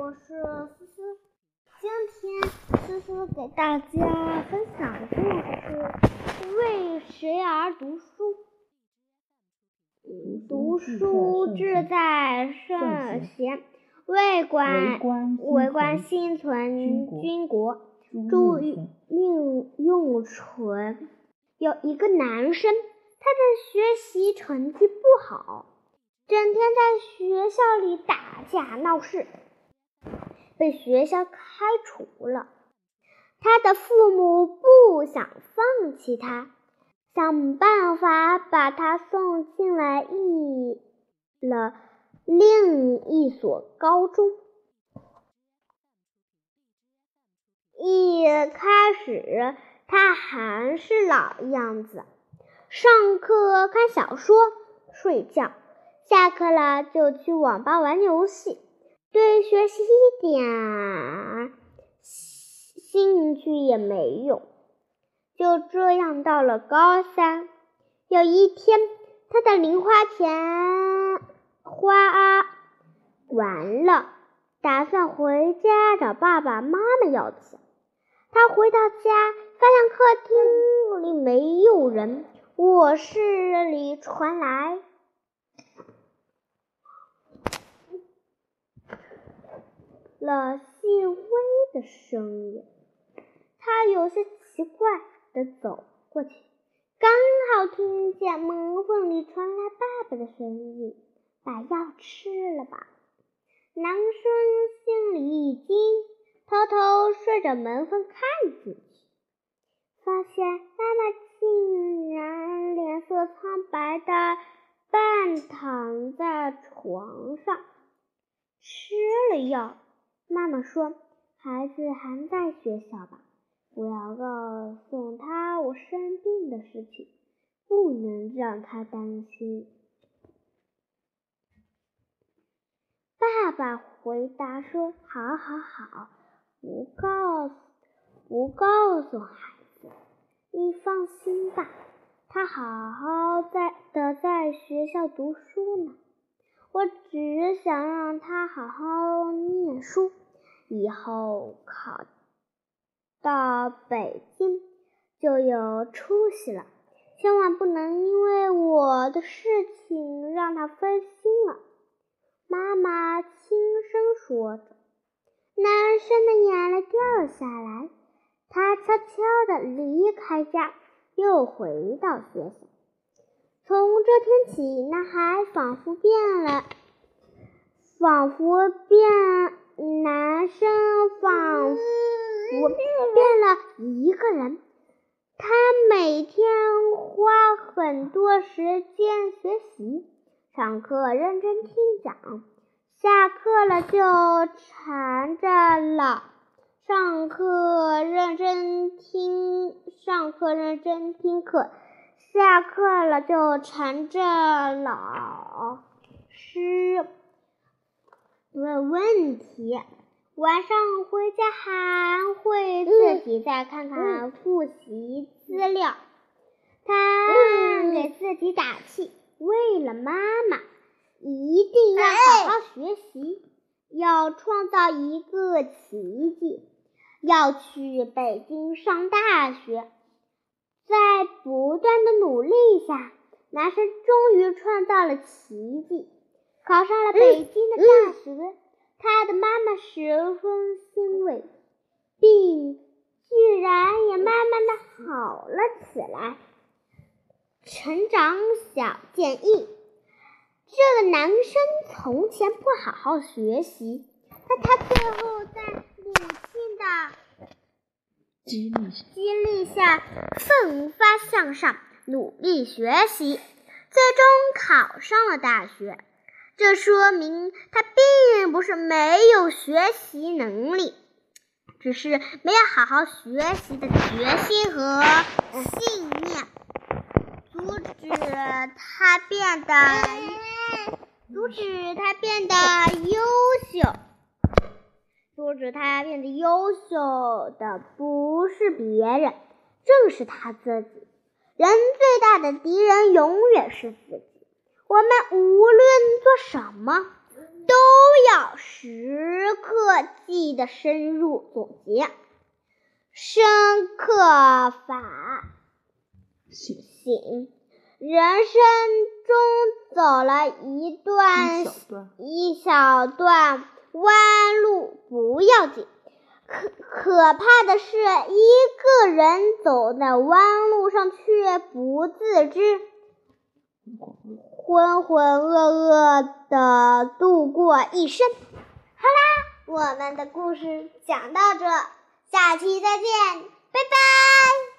我是思思。今天思思给大家分享的故事是为谁而读书？读书志在圣贤，为官为官心存军国。朱运用纯有一个男生，他的学习成绩不好，整天在学校里打架闹事。被学校开除了，他的父母不想放弃他，想办法把他送进了一了另一所高中。一开始他还是老样子，上课看小说、睡觉，下课了就去网吧玩游戏。对学习一点兴趣也没有，就这样到了高三。有一天，他的零花钱花完了，打算回家找爸爸妈妈要钱。他回到家，发现客厅里没有人，卧室里传来。了细微的声音，他有些奇怪的走过去，刚好听见门缝里传来爸爸的声音：“把药吃了吧。”男生心里一惊，偷偷顺着门缝看进去，发现妈妈竟然脸色苍白的半躺在床上，吃了药。妈妈说：“孩子还在学校吧？不要告诉他我生病的事情，不能让他担心。”爸爸回答说：“好好好，不告诉，不告诉孩子，你放心吧，他好好在的在学校读书呢。我只想让他好好念书。”以后考到北京就有出息了，千万不能因为我的事情让他分心了。妈妈轻声说着，男生的眼泪掉了下来，他悄悄地离开家，又回到学校。从这天起，男孩仿佛变了，仿佛变。男生仿佛变了一个人，他每天花很多时间学习，上课认真听讲，下课了就缠着老上课认真听，上课认真听课，下课了就缠着老师。问问题，晚上回家还会自己再看看复习资料。他给自己打气，为了妈妈，一定要好好学习，要创造一个奇迹，要去北京上大学。在不断的努力下，男生终于创造了奇迹。考上了北京的大学，他的妈妈十分欣慰，病居然也慢慢的好了起来。成长小建议：这个男生从前不好好学习，但他最后在母亲的激励激励下奋发向上，努力学习，最终考上了大学。这说明他并不是没有学习能力，只是没有好好学习的决心和信念，阻止他变得阻止他变得优秀，阻止他变得优秀的不是别人，正是他自己。人最大的敌人永远是自己。我们无论做什么，都要时刻记得深入总结。深刻法醒，人生中走了一段一小段。弯路不要紧，可可怕的是一个人走在弯路上却不自知，浑浑噩噩的度过一生。好啦，我们的故事讲到这。下期再见，拜拜。